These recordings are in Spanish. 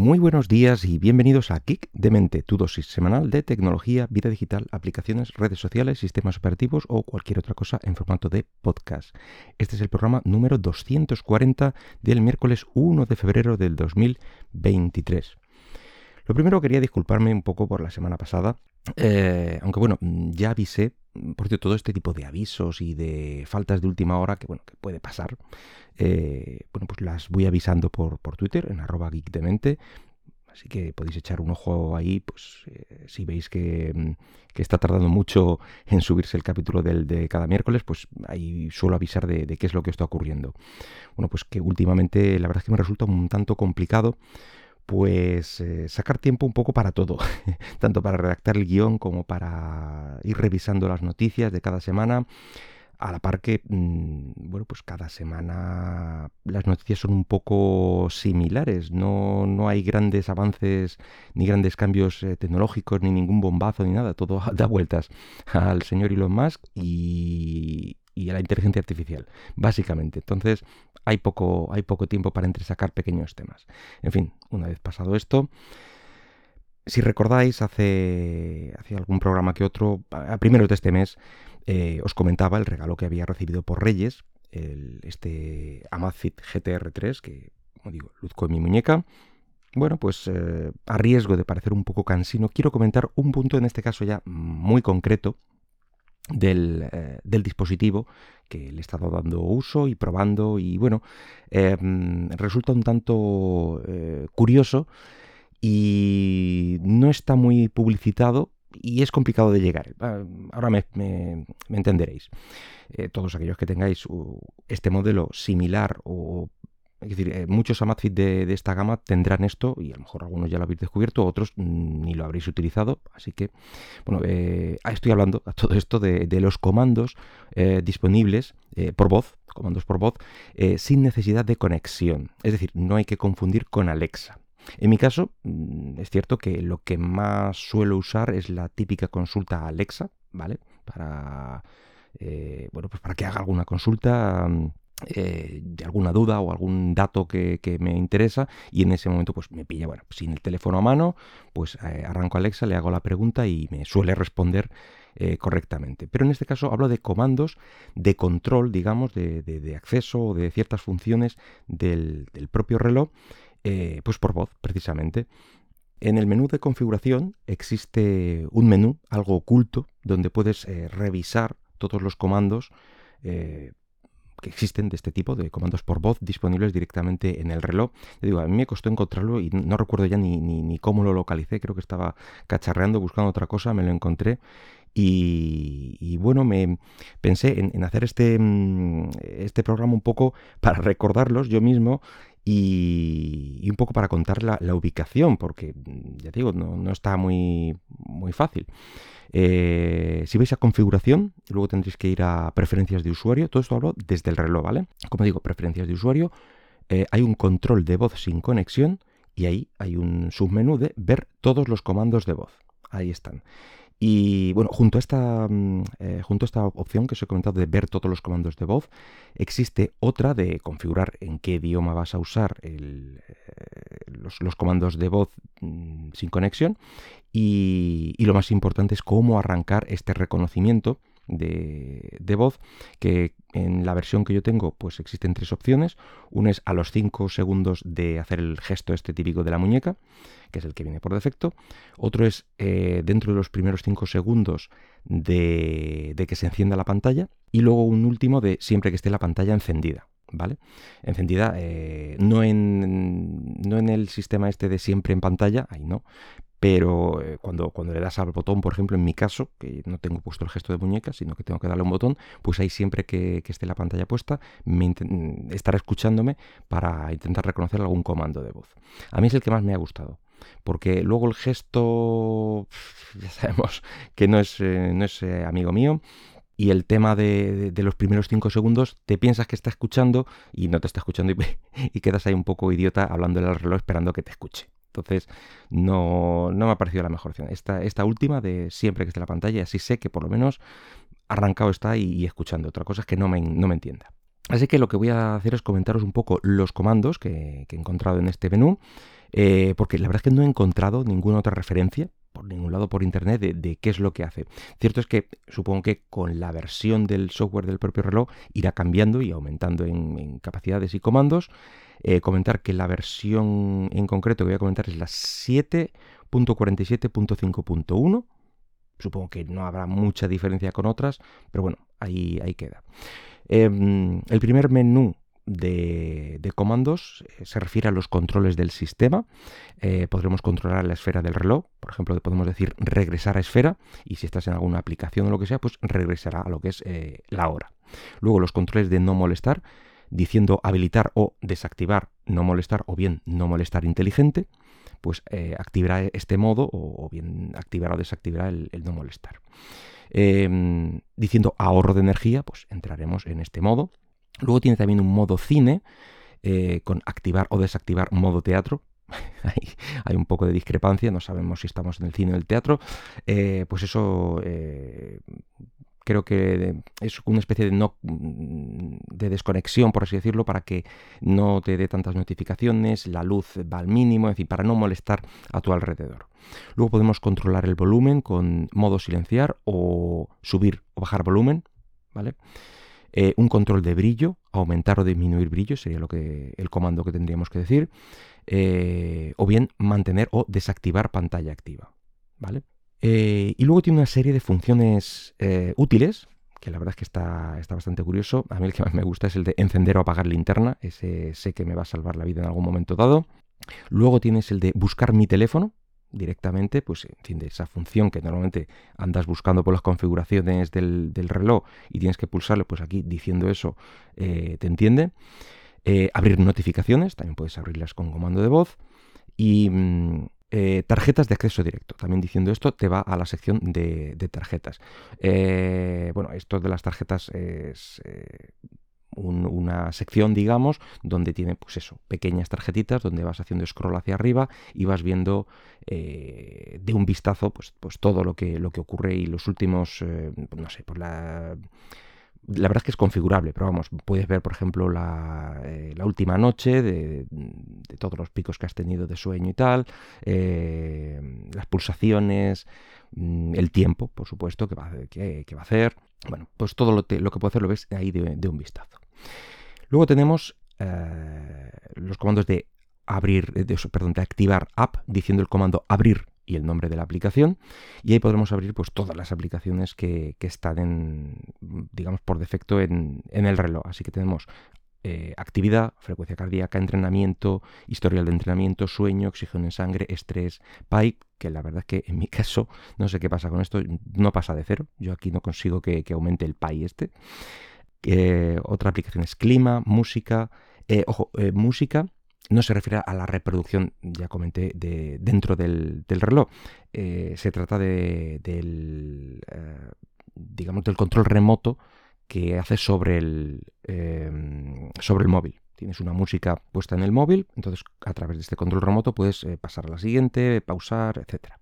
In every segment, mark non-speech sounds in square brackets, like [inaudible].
Muy buenos días y bienvenidos a Kick de Mente, tu dosis semanal de tecnología, vida digital, aplicaciones, redes sociales, sistemas operativos o cualquier otra cosa en formato de podcast. Este es el programa número 240 del miércoles 1 de febrero del 2023. Lo primero quería disculparme un poco por la semana pasada, eh, aunque bueno, ya avisé por cierto, todo este tipo de avisos y de faltas de última hora que, bueno, que puede pasar, eh, bueno, pues las voy avisando por, por Twitter, en arroba geekdemente, Así que podéis echar un ojo ahí, pues eh, si veis que, mm, que, está tardando mucho en subirse el capítulo del, de cada miércoles, pues ahí suelo avisar de, de, qué es lo que está ocurriendo. Bueno, pues que últimamente la verdad es que me resulta un tanto complicado pues eh, sacar tiempo un poco para todo, [laughs] tanto para redactar el guion como para ir revisando las noticias de cada semana. A la par que, mm, bueno, pues cada semana las noticias son un poco similares, no, no hay grandes avances ni grandes cambios eh, tecnológicos, ni ningún bombazo, ni nada, todo [laughs] da vueltas al señor Elon Musk y, y la inteligencia artificial, básicamente. Entonces hay poco, hay poco tiempo para entresacar pequeños temas. En fin, una vez pasado esto, si recordáis, hace, hace algún programa que otro, a primeros de este mes, eh, os comentaba el regalo que había recibido por Reyes, este Amazfit GTR3, que, como digo, luzco en mi muñeca. Bueno, pues eh, a riesgo de parecer un poco cansino, quiero comentar un punto en este caso ya muy concreto, eh, del, dispositivo que le he estado dando uso y probando y bueno, em, resulta un tanto eh, curioso y no está muy publicitado y es complicado de llegar. Ah, ahora me, entenderéis. Eh, todos aquellos que tengáis este modelo similar o es decir, eh, muchos Amazfit de, de, esta gama tendrán esto y a lo mejor algunos ya lo habéis descubierto, otros ni lo habréis utilizado. Así que, bueno, eh, ah, estoy hablando a todo esto de, los comandos eh, disponibles por voz, comandos por voz, sin necesidad de conexión. Es decir, no hay que confundir con Alexa. En mi caso, mm, es cierto que lo que más suelo usar es la típica consulta Alexa, ¿vale? Para, bueno, pues para que haga alguna consulta mm, eh, de alguna duda o algún dato que, me interesa y en ese momento pues me pilla, bueno, sin el teléfono a mano, pues eh, arranco a Alexa, le hago la pregunta y me suele responder eh, correctamente. Pero en este caso hablo de comandos de control, digamos, de, acceso o de ciertas funciones del, propio reloj, pues por voz, precisamente. En el menú de configuración existe un menú, algo oculto, donde puedes revisar todos los comandos que existen de este tipo de comandos por voz disponibles directamente en el reloj. digo, a mí me costó encontrarlo y no recuerdo ya ni, ni, cómo lo localicé, creo que estaba cacharreando, buscando otra cosa, me lo encontré. Y, bueno, me pensé en, hacer este, mm, este programa un poco para recordarlos yo mismo y, un poco para contar la, ubicación, porque ya digo, no, no está muy, muy fácil. Eh, si vais a configuración, luego tendréis que ir a preferencias de usuario. Todo esto hablo desde el reloj, ¿vale? Como digo, preferencias de usuario. Eh, hay un control de voz sin conexión y ahí hay un submenú de ver todos los comandos de voz. Ahí están. Y bueno, junto a, esta, mm, eh, junto esta opción que os he comentado de ver todos los comandos de voz, existe otra de configurar en qué idioma vas a usar el, los, comandos de voz mm, sin conexión y, lo más importante es cómo arrancar este reconocimiento de, voz, que en la versión que yo tengo pues existen tres opciones. Una es a los 5 segundos de hacer el gesto este típico de la muñeca, que es el que viene por defecto. Otro es eh, dentro de los primeros 5 segundos de, de que se encienda la pantalla. Y luego un último de siempre que esté la pantalla encendida. ¿vale? Encendida, eh, no, en, no en el sistema este de siempre en pantalla, ahí no, pero eh, cuando, cuando le das al botón, por ejemplo, en mi caso, que no tengo puesto el gesto de muñeca, sino que tengo que darle un botón, pues ahí siempre que, esté la pantalla puesta, me estará escuchándome para intentar reconocer algún comando de voz. A mí es el que más me ha gustado porque luego el gesto [laughs] ya sabemos que no es, eh, no es amigo mío y el tema de, los primeros cinco segundos te piensas que está escuchando y no te está escuchando y, [laughs] quedas ahí un poco idiota hablando al reloj esperando que te escuche. Entonces, no, no me ha parecido la mejor opción. Esta, esta última de siempre que esté en la pantalla, así sé que por lo menos arrancado está y, escuchando. Otra cosa es que no me, no me entienda. Así que lo que voy a hacer es comentaros un poco los comandos que, he encontrado en este menú. eh, porque la verdad es que no he encontrado ninguna otra referencia por ningún lado por internet de, qué es lo que hace. Cierto es que supongo que con la versión del software del propio reloj irá cambiando y aumentando en, capacidades y comandos. Eh, comentar que la versión en concreto que voy a comentar es la 7.47.5.1. Supongo que no habrá mucha diferencia con otras, pero bueno, ahí, ahí queda. Em, el primer menú de, comandos eh, se refiere a los controles del sistema. Eh, podremos controlar la esfera del reloj, por ejemplo, podemos decir regresar a esfera y si estás en alguna aplicación o lo que sea, pues regresará a lo que es eh, la hora. Luego los controles de no molestar, diciendo habilitar o desactivar no molestar o bien no molestar inteligente, pues activará este modo o, bien activará o desactivará el, no molestar. Em, diciendo ahorro de energía, pues entraremos en este modo. Luego tiene también un modo cine eh, con activar o desactivar modo teatro. [laughs] hay, un poco de discrepancia, no sabemos si estamos en el cine o el teatro. Eh, pues eso eh, creo que es una especie de, no, de desconexión, por así decirlo, para que no te dé tantas notificaciones, la luz va al mínimo, es decir, para no molestar a tu alrededor. Luego podemos controlar el volumen con modo silenciar o subir o bajar volumen, ¿vale? Eh, un control de brillo, aumentar o disminuir brillo, sería lo que, el comando que tendríamos que decir, eh, o bien mantener o desactivar pantalla activa. ¿vale? Eh, y luego tiene una serie de funciones útiles, que la verdad es que está, está, bastante curioso. A mí el que más me gusta es el de encender o apagar linterna, ese sé que me va a salvar la vida en algún momento dado. Luego tienes el de buscar mi teléfono, directamente, pues entiende esa función que normalmente andas buscando por las configuraciones del, reloj y tienes que pulsarle, pues aquí diciendo eso eh, te entiende. Eh, abrir notificaciones, también puedes abrirlas con comando de voz. Y mm, eh, tarjetas de acceso directo, también diciendo esto te va a la sección de, de tarjetas. bueno, esto de las tarjetas es una sección, digamos, donde tiene, pues eso, pequeñas tarjetitas donde vas haciendo scroll hacia arriba y vas viendo eh, de un vistazo, pues, pues todo lo que, lo que ocurre y los últimos, eh, no sé, por la... La verdad es que es configurable, pero vamos, puedes ver, por ejemplo, la, eh, última noche de, todos los picos que has tenido de sueño y tal, las pulsaciones, mm, el tiempo, por supuesto, que va, que, va a hacer. Bueno, pues todo lo, lo, que puede hacer lo ves ahí de un vistazo. Luego tenemos eh, los comandos de abrir, de, perdón, de activar app, diciendo el comando abrir y el nombre de la aplicación. Y ahí podremos abrir pues, todas las aplicaciones que, están en, digamos, por defecto en, el reloj. Así que tenemos eh, actividad, frecuencia cardíaca, entrenamiento, historial de entrenamiento, sueño, oxígeno en sangre, estrés, PAI, que la verdad es que en mi [laughs] caso, no sé qué pasa con esto, no pasa de cero. Yo aquí no consigo que, que aumente el PAI este otra aplicación es clima, música. Eh, ojo, eh, música no se refiere a la reproducción, ya comenté, de, dentro del, reloj. Eh, se trata de, del, digamos, del control remoto que hace sobre el, sobre el móvil. Tienes una música puesta en el móvil, entonces a través de este control remoto puedes pasar a la siguiente, pausar, etcétera.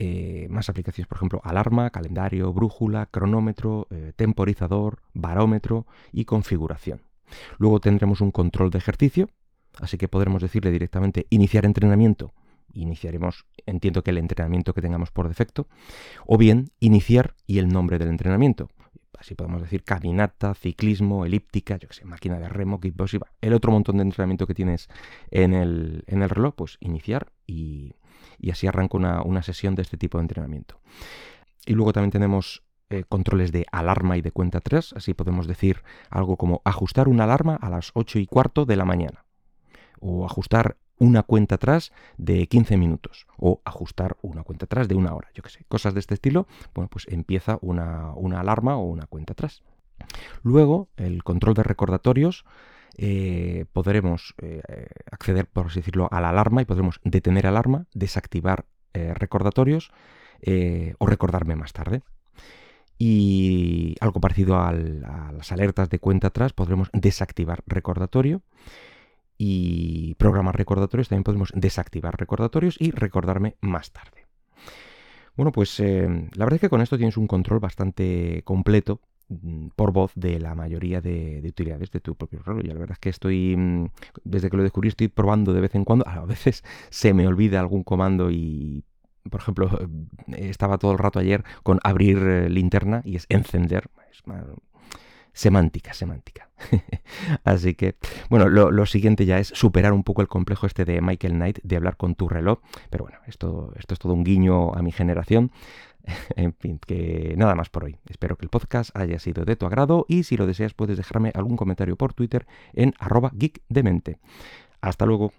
Eh, más aplicaciones, por ejemplo, alarma, calendario, brújula, cronómetro, eh, temporizador, barómetro y configuración. Luego tendremos un control de ejercicio, así que podremos decirle directamente iniciar entrenamiento. Iniciaremos, entiendo que el entrenamiento que tengamos por defecto, o bien iniciar y el nombre del entrenamiento. Así podemos decir caminata, ciclismo, elíptica, yo que sé, máquina de remo, kickbox, el otro montón de entrenamiento que tienes en el, en el reloj, pues iniciar y, y así arranca una, sesión de este tipo de entrenamiento. Y luego también tenemos eh, controles de alarma y de cuenta 3, así podemos decir algo como ajustar una alarma a las 8 y cuarto de la mañana, o ajustar una cuenta atrás de 15 minutos, o ajustar una cuenta atrás de una hora, yo qué sé, cosas de este estilo, bueno, pues empieza una, una alarma o una cuenta atrás. Luego, el control de recordatorios eh, podremos eh, acceder, por así decirlo, a la alarma y podremos detener alarma, desactivar eh, recordatorios o recordarme más tarde. Y algo parecido a las alertas de cuenta atrás, podremos desactivar recordatorio y programar recordatorios. También podemos desactivar recordatorios y recordarme más tarde. Bueno, pues la verdad es que con esto tienes un control bastante completo mm, por voz de la mayoría de, utilidades de tu propio reloj. Y la verdad es que estoy, mm, desde que lo descubrí, estoy probando de vez en cuando. [laughs] A veces se me olvida algún comando y por ejemplo, [laughs] estaba todo el rato ayer con abrir eh, linterna y es encender. Es semántica, semántica. [laughs] Así que, bueno, lo, siguiente ya es superar un poco el complejo este de Michael Knight de hablar con tu reloj. Pero bueno, esto, esto es todo un guiño a mi generación. [laughs] en fin, que nada más por hoy. Espero que el podcast haya sido de tu agrado y si lo deseas puedes dejarme algún comentario por Twitter en arroba geekdemente. Hasta luego.